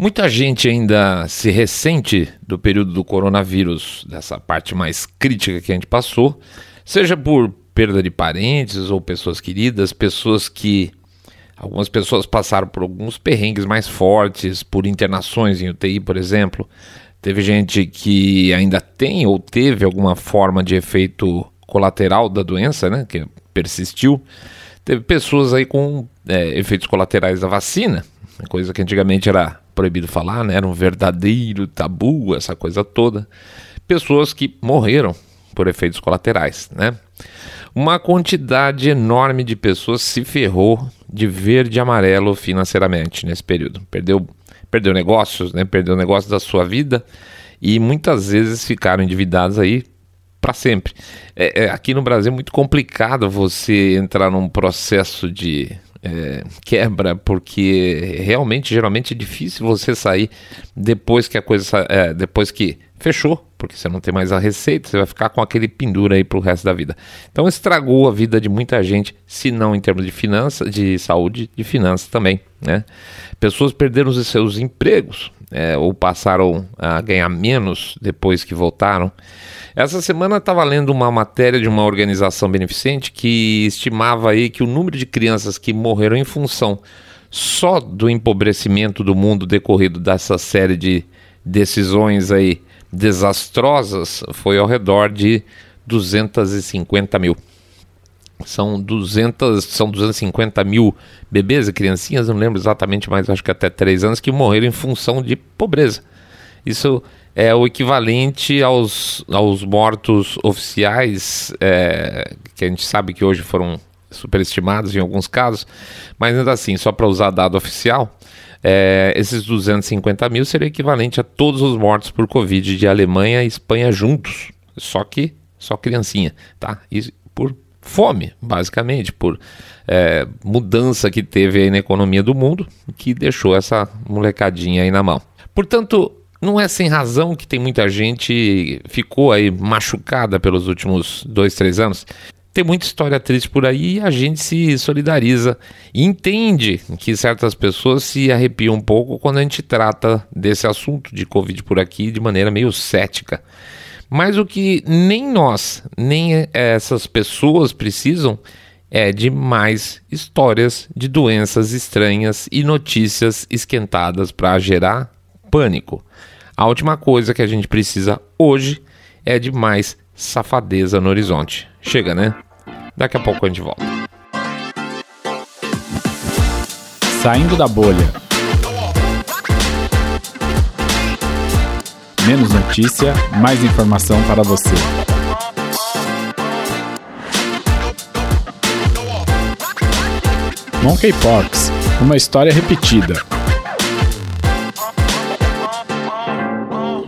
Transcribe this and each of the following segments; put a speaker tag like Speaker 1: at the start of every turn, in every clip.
Speaker 1: Muita gente ainda se ressente do período do coronavírus, dessa parte mais crítica que a gente passou, seja por perda de parentes ou pessoas queridas, pessoas que. Algumas pessoas passaram por alguns perrengues mais fortes, por internações em UTI, por exemplo. Teve gente que ainda tem ou teve alguma forma de efeito colateral da doença, né? Que persistiu. Teve pessoas aí com é, efeitos colaterais da vacina, coisa que antigamente era proibido falar, né? Era um verdadeiro tabu, essa coisa toda. Pessoas que morreram por efeitos colaterais, né? Uma quantidade enorme de pessoas se ferrou de verde e amarelo financeiramente nesse período. Perdeu, perdeu negócios, né? Perdeu negócios da sua vida e muitas vezes ficaram endividados aí para sempre. É, é, aqui no Brasil é muito complicado você entrar num processo de é, quebra, porque realmente, geralmente é difícil você sair depois que a coisa, é, depois que fechou, porque você não tem mais a receita, você vai ficar com aquele pendura aí pro resto da vida. Então estragou a vida de muita gente, se não em termos de finanças, de saúde, de finanças também, né? Pessoas perderam os seus empregos, é, ou passaram a ganhar menos depois que voltaram. Essa semana estava lendo uma matéria de uma organização beneficente que estimava aí que o número de crianças que morreram em função só do empobrecimento do mundo decorrido dessa série de decisões aí desastrosas foi ao redor de 250 mil. São 200, são 250 mil bebês e criancinhas, não lembro exatamente, mas acho que até 3 anos, que morreram em função de pobreza. Isso é o equivalente aos, aos mortos oficiais, é, que a gente sabe que hoje foram superestimados em alguns casos, mas ainda assim, só para usar dado oficial, é, esses 250 mil seria equivalente a todos os mortos por Covid de Alemanha e Espanha juntos, só que só criancinha, tá? E fome, basicamente, por é, mudança que teve aí na economia do mundo, que deixou essa molecadinha aí na mão. Portanto, não é sem razão que tem muita gente ficou aí machucada pelos últimos dois, três anos. Tem muita história triste por aí e a gente se solidariza e entende que certas pessoas se arrepiam um pouco quando a gente trata desse assunto de Covid por aqui de maneira meio cética. Mas o que nem nós, nem essas pessoas precisam é de mais histórias de doenças estranhas e notícias esquentadas para gerar pânico. A última coisa que a gente precisa hoje é de mais safadeza no horizonte. Chega, né? Daqui a pouco a gente volta.
Speaker 2: Saindo da bolha. Menos notícia, mais informação para você. Monkeypox, uma história repetida.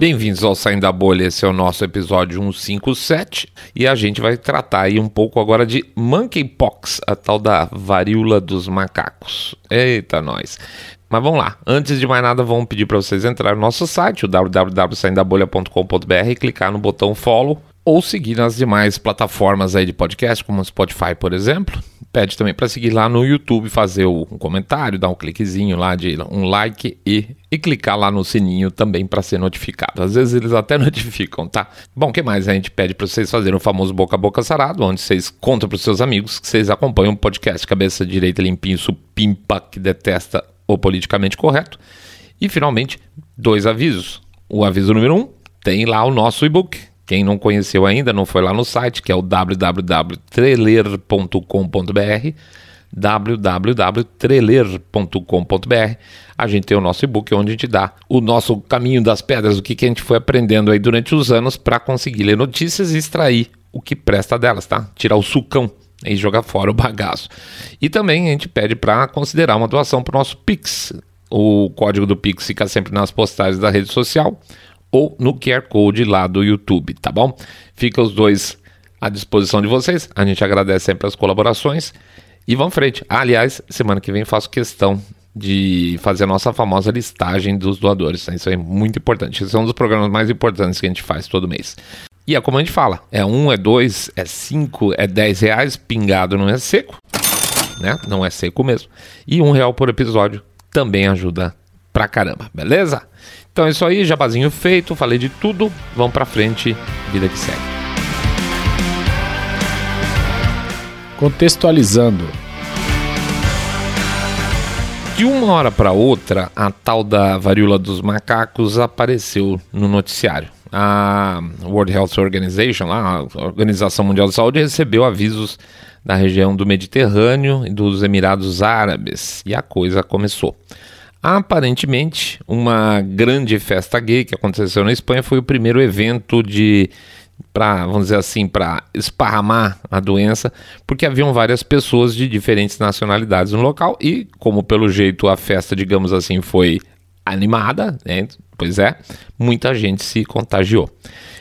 Speaker 1: Bem-vindos ao Saindo da Bolha, esse é o nosso episódio 157 e a gente vai tratar aí um pouco agora de Monkeypox, a tal da varíola dos macacos. Eita, nós! Mas vamos lá, antes de mais nada, vamos pedir para vocês entrarem no nosso site, o www.saindabolha.com.br e clicar no botão follow ou seguir nas demais plataformas aí de podcast, como o Spotify, por exemplo. Pede também para seguir lá no YouTube, fazer um comentário, dar um cliquezinho lá de um like e, e clicar lá no sininho também para ser notificado. Às vezes eles até notificam, tá? Bom, o que mais a gente pede para vocês fazerem o famoso boca a boca sarado, onde vocês contam para os seus amigos que vocês acompanham o podcast Cabeça Direita Limpinho Supimpa, que detesta o politicamente correto. E finalmente, dois avisos. O aviso número um, tem lá o nosso e-book quem não conheceu ainda, não foi lá no site, que é o www.treler.com.br www.treler.com.br A gente tem o nosso e-book onde a gente dá o nosso caminho das pedras, o que, que a gente foi aprendendo aí durante os anos para conseguir ler notícias e extrair o que presta delas, tá? Tirar o sucão e jogar fora o bagaço. E também a gente pede para considerar uma doação para o nosso Pix. O código do Pix fica sempre nas postagens da rede social ou no QR Code lá do YouTube, tá bom? Fica os dois à disposição de vocês. A gente agradece sempre as colaborações e vamos frente. Ah, aliás, semana que vem faço questão de fazer a nossa famosa listagem dos doadores. Né? Isso é muito importante. Esse é um dos programas mais importantes que a gente faz todo mês. E é como a gente fala: é um, é dois, é cinco, é dez reais, pingado não é seco, né? Não é seco mesmo. E um real por episódio também ajuda pra caramba, beleza? Então é isso aí, jabazinho feito, falei de tudo, vamos pra frente, vida que segue.
Speaker 2: Contextualizando.
Speaker 1: De uma hora para outra, a tal da varíola dos macacos apareceu no noticiário. A World Health Organization, lá, a Organização Mundial de Saúde, recebeu avisos da região do Mediterrâneo e dos Emirados Árabes e a coisa começou. Aparentemente, uma grande festa gay que aconteceu na Espanha foi o primeiro evento de para, vamos dizer assim, para esparramar a doença, porque haviam várias pessoas de diferentes nacionalidades no local e, como pelo jeito a festa, digamos assim, foi animada, né? pois é, muita gente se contagiou.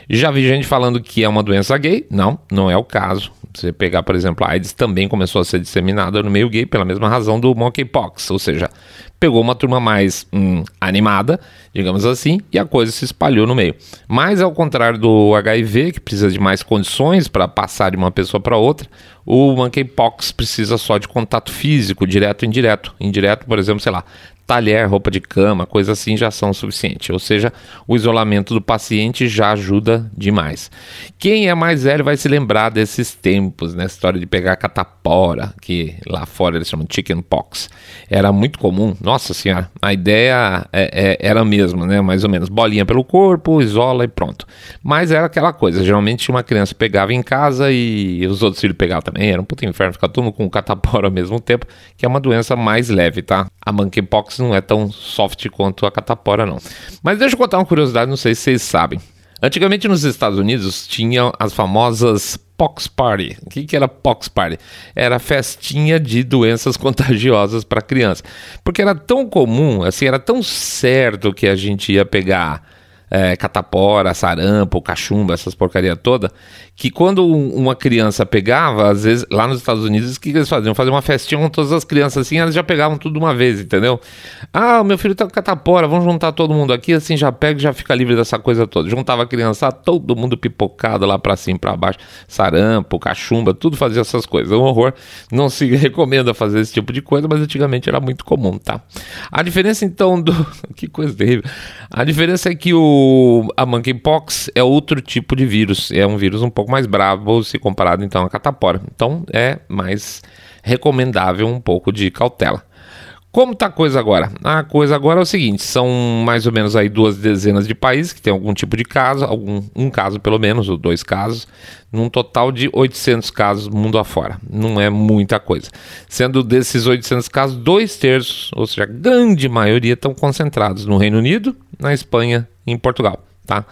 Speaker 1: Já vi gente falando que é uma doença gay, não, não é o caso. Você pegar, por exemplo, a AIDS também começou a ser disseminada no meio gay pela mesma razão do monkeypox, ou seja, pegou uma turma mais hum, animada, digamos assim, e a coisa se espalhou no meio. Mas ao contrário do HIV, que precisa de mais condições para passar de uma pessoa para outra, o monkeypox precisa só de contato físico, direto e indireto. Indireto, por exemplo, sei lá, talher, roupa de cama, coisa assim já são suficientes. Ou seja, o isolamento do paciente já ajuda demais. Quem é mais velho vai se lembrar desses tempos, né? História de pegar catapora, que lá fora eles chamam chicken pox. Era muito comum. Nossa senhora, a ideia é, é, era a mesma, né? Mais ou menos. Bolinha pelo corpo, isola e pronto. Mas era aquela coisa. Geralmente uma criança pegava em casa e os outros filhos pegavam também. Era um puto inferno ficar todo mundo com catapora ao mesmo tempo, que é uma doença mais leve, tá? A monkeypox não é tão soft quanto a catapora, não. Mas deixa eu contar uma curiosidade, não sei se vocês sabem. Antigamente nos Estados Unidos tinham as famosas Pox Party. O que, que era Pox Party? Era festinha de doenças contagiosas para criança. Porque era tão comum, assim, era tão certo que a gente ia pegar é, catapora, sarampo, cachumba, essas porcaria toda, que quando uma criança pegava, às vezes, lá nos Estados Unidos, o que eles faziam? Faziam uma festinha com todas as crianças assim, elas já pegavam tudo de uma vez, entendeu? Ah, meu filho tá com catapora, vamos juntar todo mundo aqui, assim já pega e já fica livre dessa coisa toda. Juntava a criança, todo mundo pipocado lá pra cima, pra baixo, sarampo, cachumba, tudo fazia essas coisas. É um horror. Não se recomenda fazer esse tipo de coisa, mas antigamente era muito comum, tá? A diferença então do. que coisa terrível. A diferença é que o a monkeypox é outro tipo de vírus, é um vírus um pouco mais bravo se comparado então à catapora. Então é mais recomendável um pouco de cautela. Como está a coisa agora? A coisa agora é o seguinte: são mais ou menos aí duas dezenas de países que tem algum tipo de caso, algum, um caso pelo menos, ou dois casos, num total de 800 casos mundo afora. Não é muita coisa. Sendo desses 800 casos, dois terços, ou seja, a grande maioria, estão concentrados no Reino Unido, na Espanha em Portugal. Tá?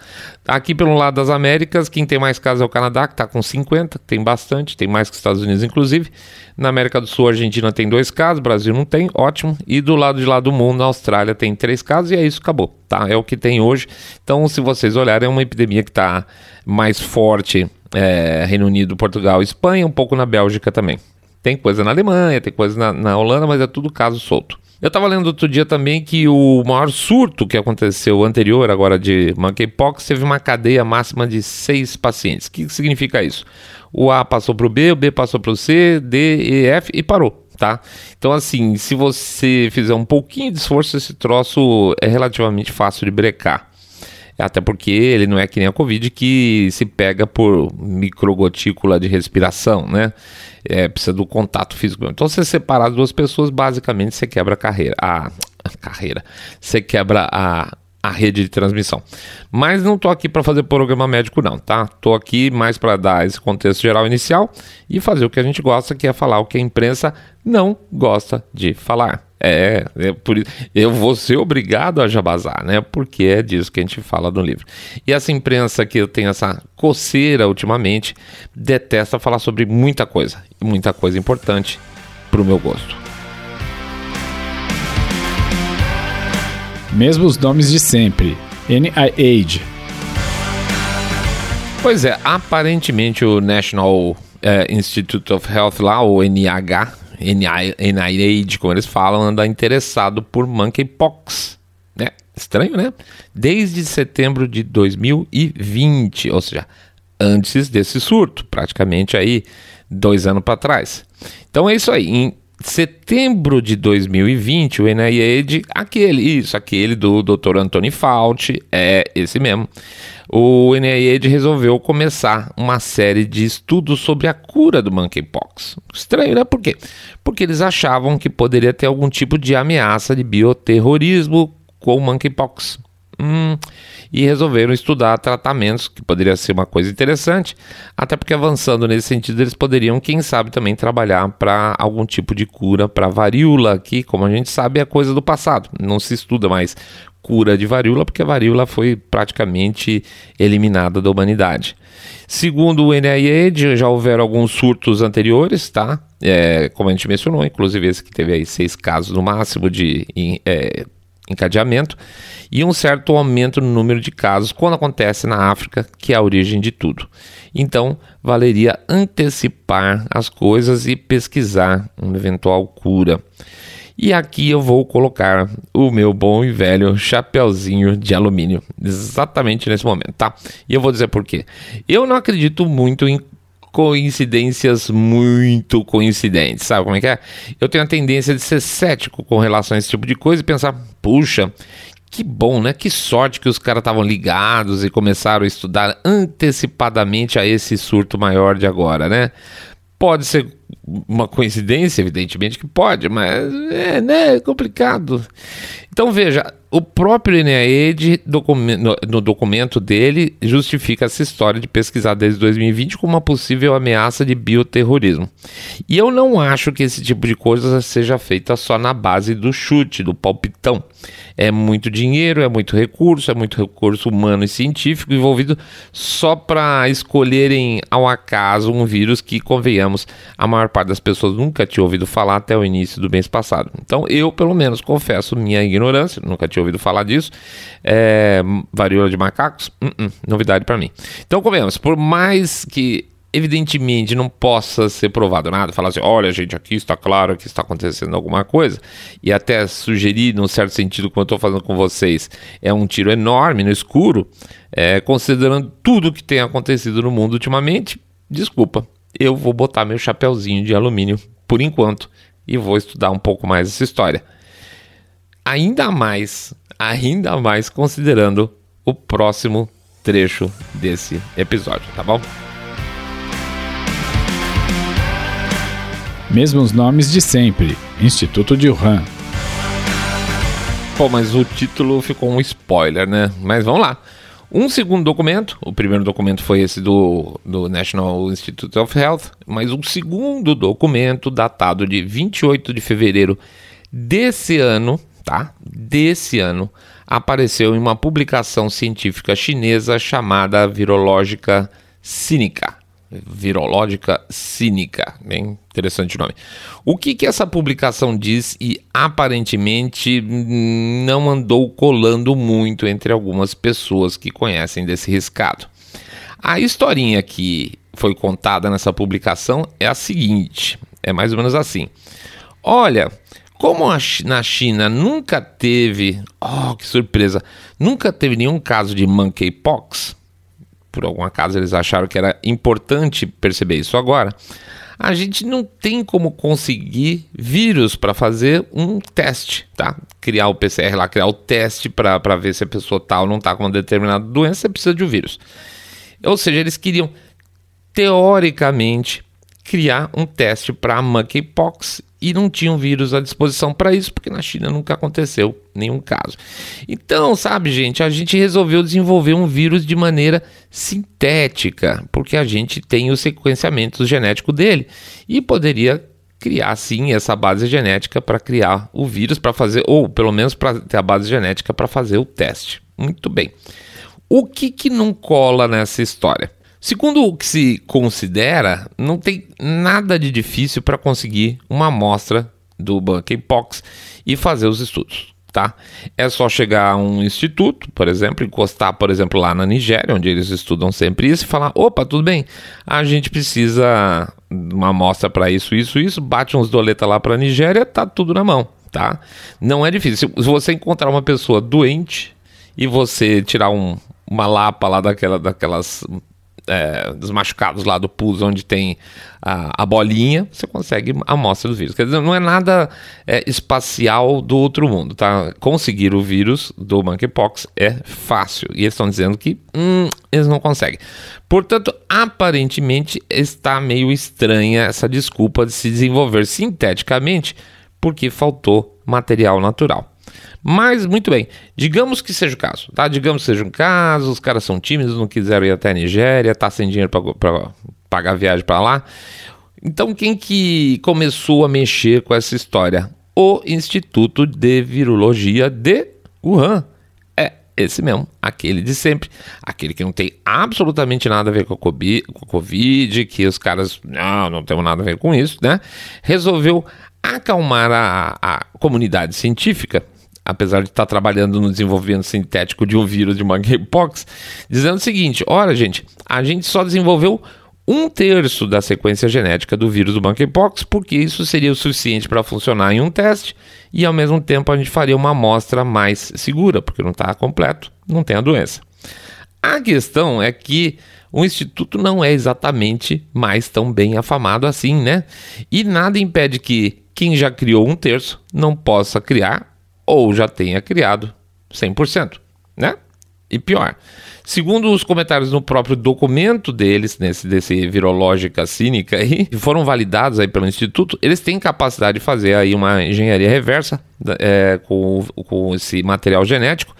Speaker 1: Aqui pelo lado das Américas, quem tem mais casos é o Canadá, que está com 50, tem bastante, tem mais que os Estados Unidos, inclusive. Na América do Sul, a Argentina tem dois casos, Brasil não tem, ótimo. E do lado de lá do mundo, a Austrália tem três casos, e é isso, acabou. Tá? É o que tem hoje. Então, se vocês olharem, é uma epidemia que está mais forte é, Reino Unido, Portugal, Espanha, um pouco na Bélgica também. Tem coisa na Alemanha, tem coisa na, na Holanda, mas é tudo caso solto. Eu estava lendo outro dia também que o maior surto que aconteceu anterior, agora de monkeypox, teve uma cadeia máxima de seis pacientes. O que significa isso? O A passou para o B, o B passou para o C, D, E, F e parou. Tá? Então, assim, se você fizer um pouquinho de esforço, esse troço é relativamente fácil de brecar. Até porque ele não é que nem a Covid que se pega por microgotícula de respiração, né? É, precisa do contato físico. Então, se você separar duas pessoas, basicamente você quebra a carreira. A, a carreira. Você quebra a, a rede de transmissão. Mas não estou aqui para fazer programa médico não, tá? Estou aqui mais para dar esse contexto geral inicial e fazer o que a gente gosta, que é falar o que a imprensa não gosta de falar. É, é por isso, eu vou ser obrigado a jabazar, né? Porque é disso que a gente fala no livro. E essa imprensa que eu tenho essa coceira ultimamente detesta falar sobre muita coisa, muita coisa importante para o meu gosto.
Speaker 2: Mesmo os nomes de sempre. NIH.
Speaker 1: Pois é, aparentemente o National é, Institute of Health lá, o NIH, NIH, como eles falam, anda interessado por monkeypox. Né? Estranho, né? Desde setembro de 2020, ou seja, antes desse surto, praticamente aí dois anos para trás. Então é isso aí. Em setembro de 2020, o NIH, aquele, isso, aquele do Dr. Anthony Fauci, é esse mesmo. O NIH resolveu começar uma série de estudos sobre a cura do monkeypox. Estranho, né? Por quê? Porque eles achavam que poderia ter algum tipo de ameaça de bioterrorismo com o monkeypox. Hum, e resolveram estudar tratamentos, que poderia ser uma coisa interessante, até porque avançando nesse sentido, eles poderiam, quem sabe, também trabalhar para algum tipo de cura para varíola, que, como a gente sabe, é coisa do passado. Não se estuda mais cura de varíola, porque a varíola foi praticamente eliminada da humanidade. Segundo o NIH, já houveram alguns surtos anteriores, tá? É, como a gente mencionou, inclusive esse que teve aí seis casos no máximo de é, encadeamento e um certo aumento no número de casos quando acontece na África, que é a origem de tudo. Então, valeria antecipar as coisas e pesquisar uma eventual cura. E aqui eu vou colocar o meu bom e velho chapeuzinho de alumínio, exatamente nesse momento, tá? E eu vou dizer por quê. Eu não acredito muito em coincidências muito coincidentes, sabe como é que é? Eu tenho a tendência de ser cético com relação a esse tipo de coisa e pensar, puxa, que bom, né? Que sorte que os caras estavam ligados e começaram a estudar antecipadamente a esse surto maior de agora, né? Pode ser uma coincidência, evidentemente que pode, mas é, né, é complicado. Então veja, o próprio no, no documento dele justifica essa história de pesquisar desde 2020 como uma possível ameaça de bioterrorismo. E eu não acho que esse tipo de coisa seja feita só na base do chute, do palpitão. É muito dinheiro, é muito recurso, é muito recurso humano e científico envolvido só para escolherem ao acaso um vírus que, convenhamos, a maior parte das pessoas nunca tinha ouvido falar até o início do mês passado. Então eu, pelo menos, confesso minha ignorância, nunca tinha ouvido falar disso. É, varíola de macacos, uh -uh, novidade para mim. Então, convenhamos, por mais que evidentemente não possa ser provado nada, falar assim, olha gente, aqui está claro que está acontecendo alguma coisa, e até sugerir, num certo sentido, como eu estou fazendo com vocês, é um tiro enorme no escuro, é, considerando tudo que tem acontecido no mundo ultimamente, desculpa, eu vou botar meu chapéuzinho de alumínio por enquanto e vou estudar um pouco mais essa história. Ainda mais, ainda mais considerando o próximo trecho desse episódio, tá bom?
Speaker 2: Mesmos nomes de sempre, Instituto de Wuhan.
Speaker 1: Pô, mas o título ficou um spoiler, né? Mas vamos lá. Um segundo documento, o primeiro documento foi esse do, do National Institute of Health, mas um segundo documento datado de 28 de fevereiro desse ano, tá? Desse ano, apareceu em uma publicação científica chinesa chamada Virológica Cínica virológica cínica. Bem interessante o nome. O que, que essa publicação diz e aparentemente não andou colando muito entre algumas pessoas que conhecem desse riscado. A historinha que foi contada nessa publicação é a seguinte: é mais ou menos assim. Olha, como na China nunca teve, oh que surpresa, nunca teve nenhum caso de monkeypox, por algum acaso eles acharam que era importante perceber isso agora, a gente não tem como conseguir vírus para fazer um teste, tá? Criar o PCR lá, criar o teste para ver se a pessoa tal tá não está com uma determinada doença, você precisa de um vírus. Ou seja, eles queriam, teoricamente, criar um teste para monkeypox e não tinham vírus à disposição para isso, porque na China nunca aconteceu nenhum caso. Então, sabe, gente, a gente resolveu desenvolver um vírus de maneira sintética, porque a gente tem o sequenciamento genético dele e poderia criar sim essa base genética para criar o vírus para fazer ou pelo menos para ter a base genética para fazer o teste. Muito bem. O que que não cola nessa história? Segundo o que se considera, não tem nada de difícil para conseguir uma amostra do monkeypox e fazer os estudos, tá? É só chegar a um instituto, por exemplo, encostar, por exemplo, lá na Nigéria, onde eles estudam sempre isso, e falar: opa, tudo bem, a gente precisa de uma amostra para isso, isso, isso, bate uns doleta lá para a Nigéria, tá tudo na mão, tá? Não é difícil. Se você encontrar uma pessoa doente e você tirar um, uma lapa lá daquela, daquelas é, dos machucados lá do pus, onde tem a, a, bolinha, você consegue a amostra do vírus. Quer dizer, não é nada é, espacial do outro mundo, tá? Conseguir o vírus do monkeypox é fácil. E eles estão dizendo que hum, eles não conseguem. Portanto, aparentemente está meio estranha essa desculpa de se desenvolver sinteticamente porque faltou material natural. Mas, muito bem, digamos que seja o caso, tá? Digamos que seja um caso, os caras são tímidos, não quiseram ir até a Nigéria, tá sem dinheiro para pagar a viagem para lá. Então, quem que começou a mexer com essa história? O Instituto de Virologia de Wuhan. É esse mesmo, aquele de sempre, aquele que não tem absolutamente nada a ver com a Covid, que os caras, não, não temos nada a ver com isso, né? Resolveu acalmar a, a comunidade científica apesar de estar trabalhando no desenvolvimento sintético de um vírus de monkeypox, dizendo o seguinte: olha, gente, a gente só desenvolveu um terço da sequência genética do vírus do monkeypox, porque isso seria o suficiente para funcionar em um teste e ao mesmo tempo a gente faria uma amostra mais segura, porque não está completo, não tem a doença. A questão é que o instituto não é exatamente mais tão bem afamado assim, né? E nada impede que quem já criou um terço não possa criar ou já tenha criado 100%, né? E pior, segundo os comentários no próprio documento deles, nesse desse virológica cínica aí, que foram validados aí pelo instituto, eles têm capacidade de fazer aí uma engenharia reversa é, com, com esse material genético,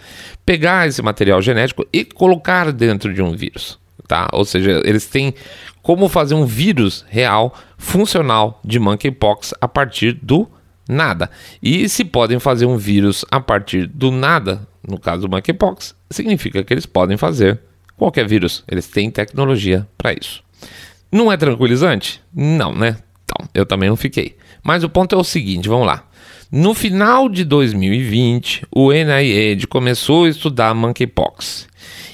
Speaker 1: pegar esse material genético e colocar dentro de um vírus, tá? Ou seja, eles têm como fazer um vírus real, funcional de monkeypox a partir do nada. E se podem fazer um vírus a partir do nada, no caso do monkeypox, significa que eles podem fazer qualquer vírus. Eles têm tecnologia para isso. Não é tranquilizante? Não, né? Então, eu também não fiquei. Mas o ponto é o seguinte, vamos lá. No final de 2020, o NIH começou a estudar monkeypox.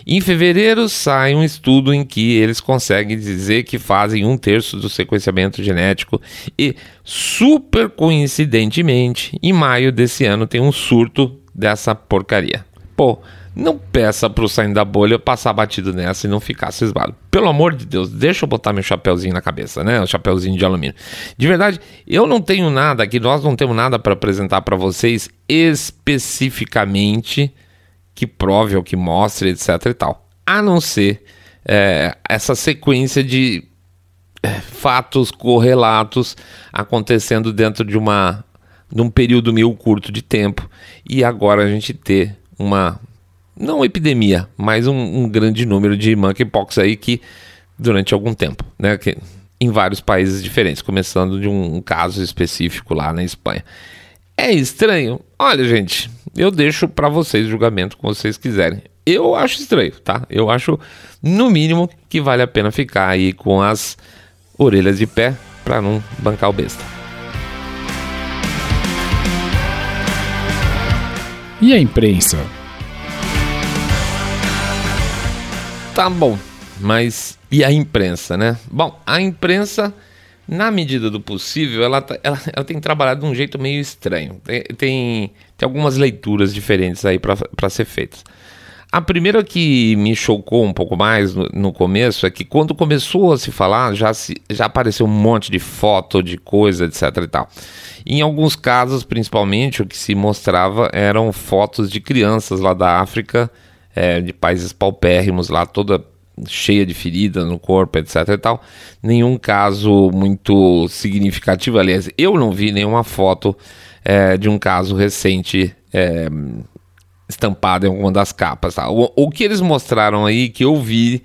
Speaker 1: Em fevereiro sai um estudo em que eles conseguem dizer que fazem um terço do sequenciamento genético e, super coincidentemente, em maio desse ano tem um surto dessa porcaria. Pô, não peça pro saindo da bolha passar batido nessa e não ficar cismado. Pelo amor de Deus, deixa eu botar meu chapéuzinho na cabeça, né? O chapéuzinho de alumínio. De verdade, eu não tenho nada aqui, nós não temos nada para apresentar para vocês especificamente que prove ou que mostre, etc e tal. A não ser é, essa sequência de é, fatos correlatos acontecendo dentro de uma de um período meio curto de tempo e agora a gente ter uma não epidemia, mas um, um grande número de monkeypox aí que durante algum tempo, né, que, em vários países diferentes, começando de um, um caso específico lá na Espanha. É estranho? Olha, gente, eu deixo para vocês o julgamento como vocês quiserem. Eu acho estranho, tá? Eu acho, no mínimo, que vale a pena ficar aí com as orelhas de pé para não bancar o besta.
Speaker 2: E a imprensa?
Speaker 1: Tá bom, mas e a imprensa, né? Bom, a imprensa na medida do possível, ela, tá, ela, ela, tem trabalhado de um jeito meio estranho. Tem, tem, tem algumas leituras diferentes aí para ser feitas. A primeira que me chocou um pouco mais no, no, começo é que quando começou a se falar, já, se, já apareceu um monte de foto, de coisa, etc e tal. Em alguns casos, principalmente, o que se mostrava eram fotos de crianças lá da África, é, de países paupérrimos lá, toda cheia de feridas no corpo, etc e tal. Nenhum caso muito significativo. Aliás, eu não vi nenhuma foto é, de um caso recente é, estampado em alguma das capas. Tá? O, o que eles mostraram aí, que eu vi,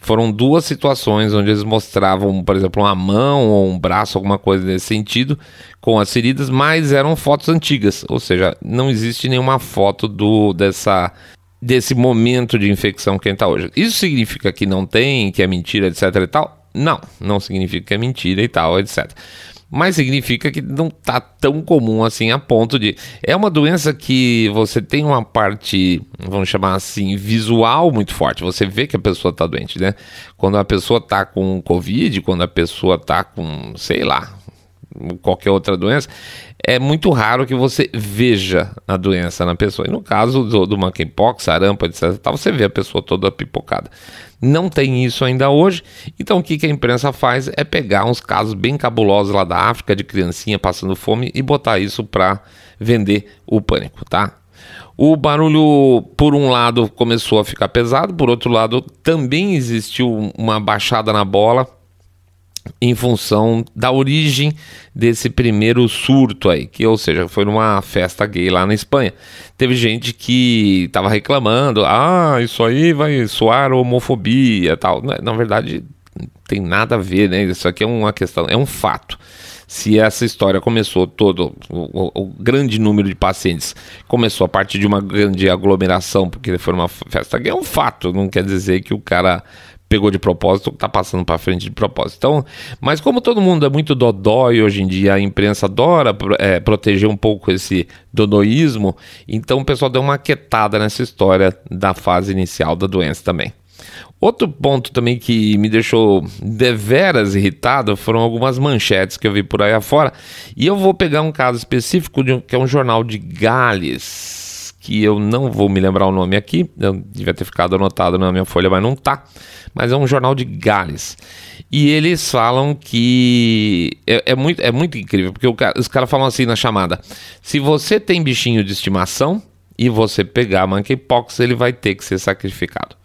Speaker 1: foram duas situações onde eles mostravam, por exemplo, uma mão ou um braço, alguma coisa nesse sentido, com as feridas, mas eram fotos antigas, ou seja, não existe nenhuma foto do dessa desse momento de infecção que a gente está hoje. Isso significa que não tem, que é mentira, etc e tal? Não, não significa que é mentira e tal, etc. Mas significa que não está tão comum assim a ponto de. É uma doença que você tem uma parte, vamos chamar assim, visual muito forte. Você vê que a pessoa está doente, né? Quando a pessoa está com Covid, quando a pessoa está com, sei lá, qualquer outra doença, é muito raro que você veja a doença na pessoa. E no caso do, do monkeypox, sarampo, etc, você vê a pessoa toda pipocada. Não tem isso ainda hoje, então o que, que a imprensa faz é pegar uns casos bem cabulosos lá da África, de criancinha passando fome, e botar isso para vender o pânico, tá? O barulho, por um lado, começou a ficar pesado, por outro lado, também existiu uma baixada na bola em função da origem desse primeiro surto aí, que ou seja, foi numa festa gay lá na Espanha. Teve gente que estava reclamando, ah, isso aí vai soar homofobia, tal. Na, na verdade, tem nada a ver, né? Isso aqui é uma questão, é um fato se essa história começou todo, o, o, grande número de pacientes começou a partir de uma grande aglomeração, porque foi uma festa gay, é um fato, não quer dizer que o cara pegou de propósito, está passando para frente de propósito. Então, mas como todo mundo é muito dodói hoje em dia, a imprensa adora é, proteger um pouco esse dodoísmo, então o pessoal deu uma quietada nessa história da fase inicial da doença também. Outro ponto também que me deixou deveras irritado foram algumas manchetes que eu vi por aí afora. E eu vou pegar um caso específico de um, que é um jornal de Gales, que eu não vou me lembrar o nome aqui, eu devia ter ficado anotado na minha folha, mas não tá. Mas é um jornal de Gales. E eles falam que é, é muito, é muito incrível, porque os caras falam assim na chamada: se você tem bichinho de estimação e você pegar monkeypox, ele vai ter que ser sacrificado.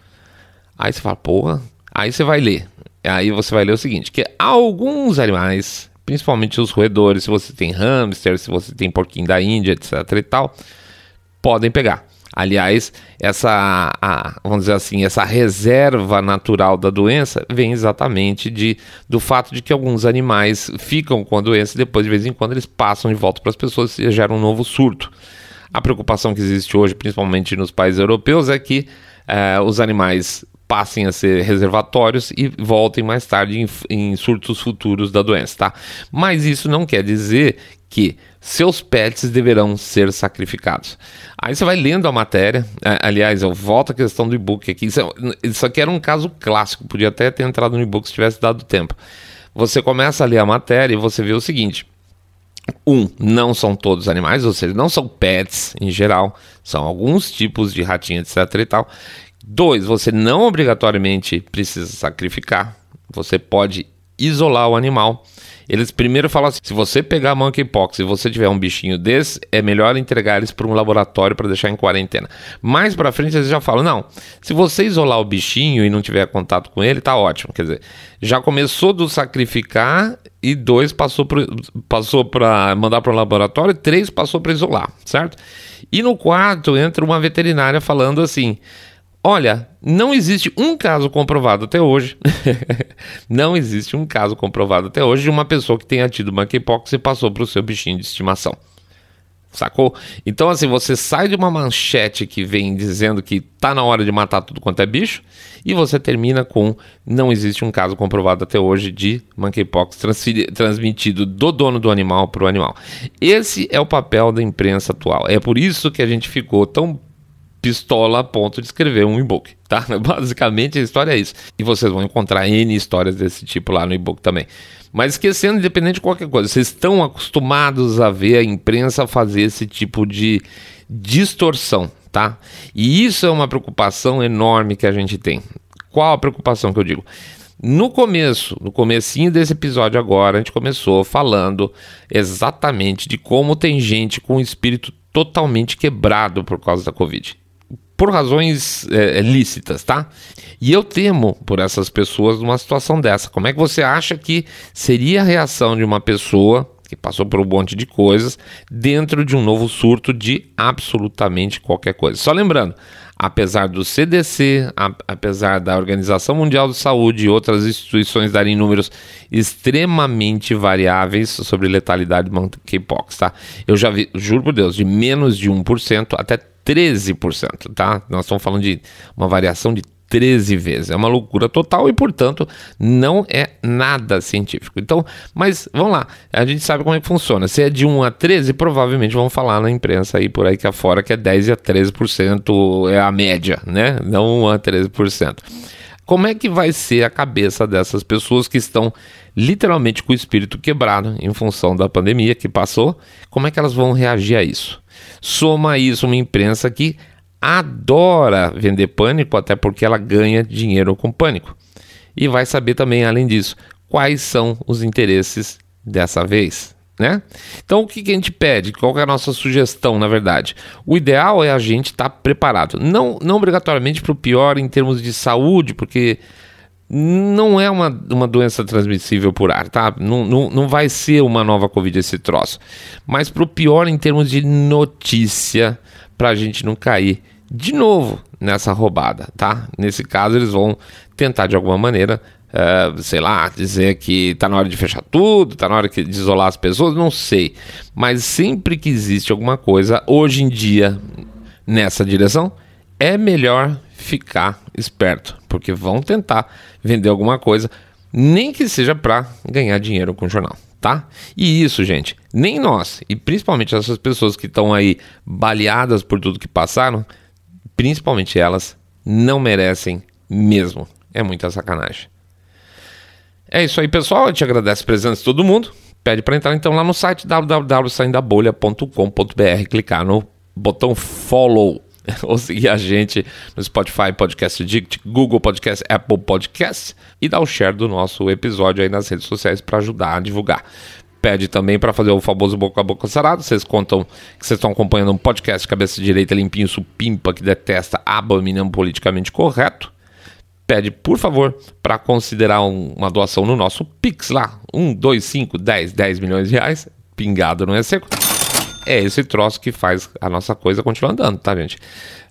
Speaker 1: Aí você fala, porra. Aí você vai ler. Aí você vai ler o seguinte: que alguns animais, principalmente os roedores, se você tem hamster, se você tem porquinho da Índia, etc e tal, podem pegar. Aliás, essa, a, vamos dizer assim, essa reserva natural da doença vem exatamente de, do fato de que alguns animais ficam com a doença e depois, de vez em quando, eles passam de volta para as pessoas e geram um novo surto. A preocupação que existe hoje, principalmente nos países europeus, é que eh, os animais passem a ser reservatórios e voltem mais tarde em, em surtos futuros da doença, tá? Mas isso não quer dizer que seus pets deverão ser sacrificados. Aí você vai lendo a matéria, aliás, eu volto à questão do e-book aqui, isso, isso aqui era um caso clássico, podia até ter entrado no e-book se tivesse dado tempo. Você começa a ler a matéria e você vê o seguinte, um, não são todos animais, ou seja, não são pets em geral, são alguns tipos de ratinho, etc e tal, Dois, você não obrigatoriamente precisa sacrificar. Você pode isolar o animal. Eles primeiro falam assim: se você pegar monkeypox e você tiver um bichinho desse, é melhor entregar eles para um laboratório para deixar em quarentena. Mais para frente eles já falam: não, se você isolar o bichinho e não tiver contato com ele, tá ótimo. Quer dizer, já começou do sacrificar e dois passou para passou mandar para o laboratório, três passou para isolar, certo? E no quarto entra uma veterinária falando assim: Olha, não existe um caso comprovado até hoje. não existe um caso comprovado até hoje de uma pessoa que tenha tido monkeypox e passou para o seu bichinho de estimação. Sacou? Então, assim, você sai de uma manchete que vem dizendo que tá na hora de matar tudo quanto é bicho, e você termina com não existe um caso comprovado até hoje de monkeypox transmitido do dono do animal para o animal. Esse é o papel da imprensa atual. É por isso que a gente ficou tão pistola a ponto de escrever um e-book, tá? Basicamente a história é isso. E vocês vão encontrar N histórias desse tipo lá no e-book também. Mas esquecendo, independente de qualquer coisa, vocês estão acostumados a ver a imprensa fazer esse tipo de distorção, tá? E isso é uma preocupação enorme que a gente tem. Qual a preocupação que eu digo? No começo, no comecinho desse episódio agora, a gente começou falando exatamente de como tem gente com o espírito totalmente quebrado por causa da Covid por razões é, é, lícitas, tá? E eu temo por essas pessoas numa situação dessa. Como é que você acha que seria a reação de uma pessoa que passou por um monte de coisas dentro de um novo surto de absolutamente qualquer coisa? Só lembrando, apesar do CDC, a, apesar da Organização Mundial de Saúde e outras instituições darem números extremamente variáveis sobre letalidade de monkeypox, tá? Eu já vi, juro por Deus, de menos de 1% até 13%, tá? Nós estamos falando de uma variação de 13 vezes. É uma loucura total e, portanto, não é nada científico. Então, mas vamos lá, a gente sabe como é que funciona. Se é de 1 a 13, provavelmente vão falar na imprensa aí por aí que afora que é 10 a 13% é a média, né? Não 1 a 13%. Como é que vai ser a cabeça dessas pessoas que estão literalmente com o espírito quebrado em função da pandemia que passou? Como é que elas vão reagir a isso? Soma isso uma imprensa que adora vender pânico, até porque ela ganha dinheiro com pânico. E vai saber também, além disso, quais são os interesses dessa vez. Né? Então, o que, que a gente pede? Qual é a nossa sugestão, na verdade? O ideal é a gente estar tá preparado. Não, não obrigatoriamente para o pior em termos de saúde, porque não é uma, uma doença transmissível por ar, tá? Não, não, não vai ser uma nova Covid esse troço. Mas para o pior em termos de notícia, para a gente não cair de novo nessa roubada, tá? Nesse caso, eles vão tentar de alguma maneira Uh, sei lá, dizer que está na hora de fechar tudo, está na hora de isolar as pessoas, não sei. Mas sempre que existe alguma coisa, hoje em dia, nessa direção, é melhor ficar esperto, porque vão tentar vender alguma coisa, nem que seja para ganhar dinheiro com o jornal, tá? E isso, gente, nem nós, e principalmente essas pessoas que estão aí baleadas por tudo que passaram, principalmente elas, não merecem mesmo. É muita sacanagem. É isso aí, pessoal. Eu te agradeço a presença de todo mundo. Pede para entrar então lá no site www.saindabolha.com.br, clicar no botão follow ou seguir a gente no Spotify, Podcast Addict, Google Podcast, Apple Podcast e dar o share do nosso episódio aí nas redes sociais para ajudar a divulgar. Pede também para fazer o famoso boca a boca sarado. Vocês contam que vocês estão acompanhando um podcast cabeça direita limpinho, supimpa, que detesta abominando politicamente correto pede, por favor, para considerar um, uma doação no nosso Pix lá. 1, 2, 5, 10, 10 milhões de reais. Pingado não é seco. É esse troço que faz a nossa coisa continuar andando, tá, gente?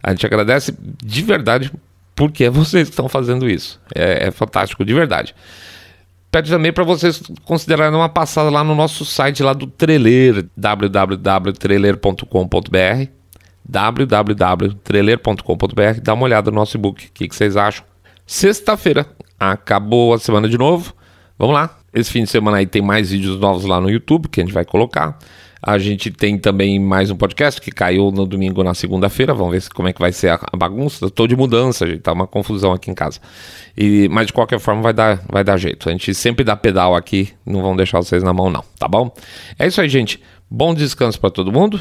Speaker 1: A gente agradece de verdade porque é vocês que estão fazendo isso. É, é fantástico, de verdade. Pede também para vocês considerarem uma passada lá no nosso site lá do Treler, www.treler.com.br www.treler.com.br Dá uma olhada no nosso e-book. O que, que vocês acham? Sexta-feira, acabou a semana de novo. Vamos lá. Esse fim de semana aí tem mais vídeos novos lá no YouTube que a gente vai colocar. A gente tem também mais um podcast que caiu no domingo na segunda-feira. Vamos ver como é que vai ser a, bagunça. Estou de mudança, gente. Tá uma confusão aqui em casa. E, mas de qualquer forma vai dar, vai dar jeito. A gente sempre dá pedal aqui. Não vão deixar vocês na mão, não. Tá bom? É isso aí, gente. Bom descanso para todo mundo.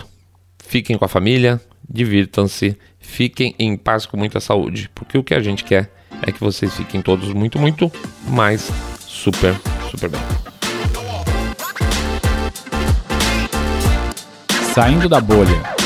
Speaker 1: Fiquem com a família. Divirtam-se. Fiquem em paz com muita saúde. Porque o que a gente quer é que vocês fiquem todos muito, muito mais super, super bem.
Speaker 2: Saindo da bolha.